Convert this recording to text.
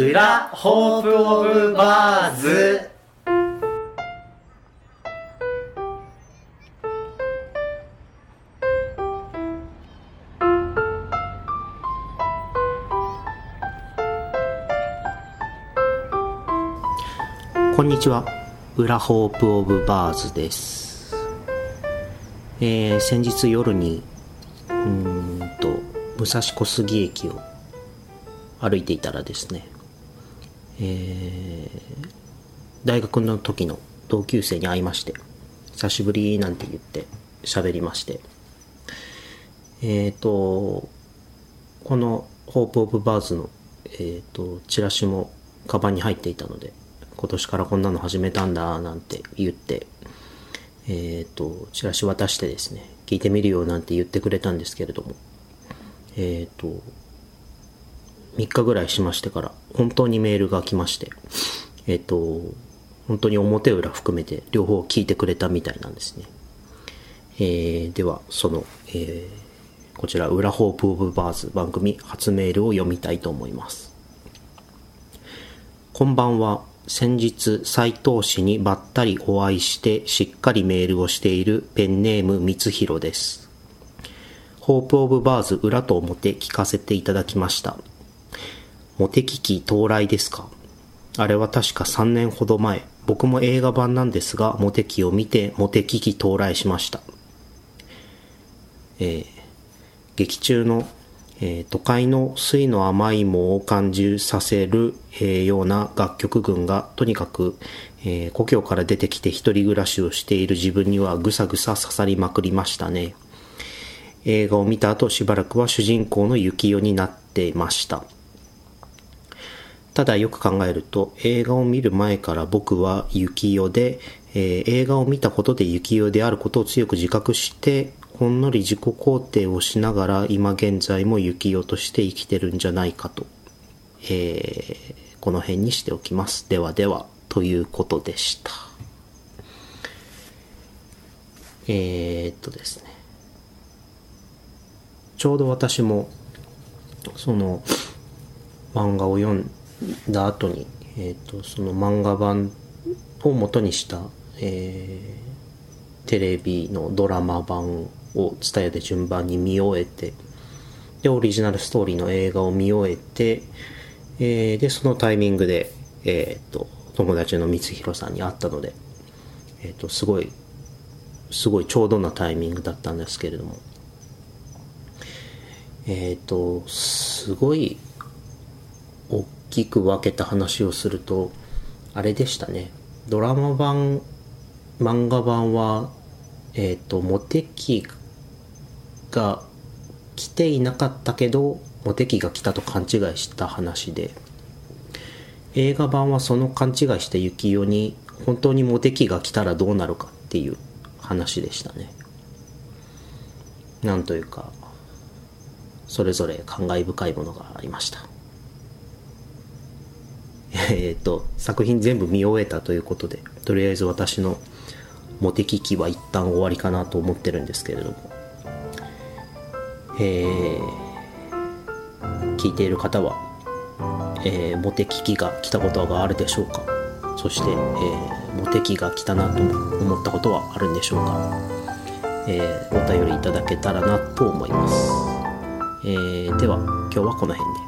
裏ホープオブバーズ。こんにちは。裏ホープオブバーズです。えー、先日夜にうんと武蔵小杉駅を歩いていたらですねえー、大学の時の同級生に会いまして久しぶりなんて言って喋りまして。えっ、ー、とこのホープオブバーズのえっ、ー、とチラシもカバンに入っていたので今年からこんなの始めたんだなんて言ってえっ、ー、とチラシ渡してですね聞いてみるよなんて言ってくれたんですけれどもえっ、と3日ぐらいしましてから本当にメールが来ましてえっ、と本当に表裏含めて両方聞いてくれたみたいなんですね。えー、ではその、えー、こちら裏ホープオブバーズ番組初メールを読みたいと思います。こんばんは。先日斎藤氏にばったりお会いしてしっかりメールをしているペンネーム光弘です。ホープオブバーズ裏と表聞かせていただきました。モテ危機到来ですか？あれは確か3年ほど前。僕も映画版なんですがモテ期を見てモテ危機到来しました。えー、劇中の、えー、都会の水の甘いもを感じさせる、えー、ような楽曲群がとにかく、え故郷から出てきて一人暮らしをしている自分にはぐさぐさ刺さりまくりましたね。映画を見た後しばらくは主人公の幸代になっていました。ただよく考えると映画を見る前から僕は幸代で、えー、映画を見たことで幸代であることを強く自覚してほんのり自己肯定をしながら今現在も幸代として生きてるんじゃないかと、えー、この辺にしておきます。ではでは、ということでした。えー、っとですね。ちょうど私も、その、漫画を読んだ後に、えー、っと、その漫画版を元にした、えー、テレビのドラマ版を TSUTAYA で順番に見終えてでオリジナルストーリーの映画を見終えて、えー、でそのタイミングで、えーと、友達の光弘さんに会ったので、えーと、すごいすごいちょうどなタイミングだったんですけれどもえっ、ー、とすごい大きく分けた話をするとあれでしたね。ドラマ版漫画版はえっ、ー、とモテ期が来ていなかったけどモテ期が来たと勘違いした話で映画版はその勘違いした幸代に本当にモテ期が来たらどうなるかっていう話でしたね。なんというかそれぞれ感慨深いものがありました。えっ、と作品全部見終えたということでとりあえず私のモテ期期は一旦終わりかなと思ってるんですけれども。えー、聞いている方は、えー、モテ危機が来たことがあるでしょうか？そして、えー、モテ期が来たなと思ったことはあるんでしょうか、えー、お便りいただけたらなと思います、えー、では今日はこの辺で。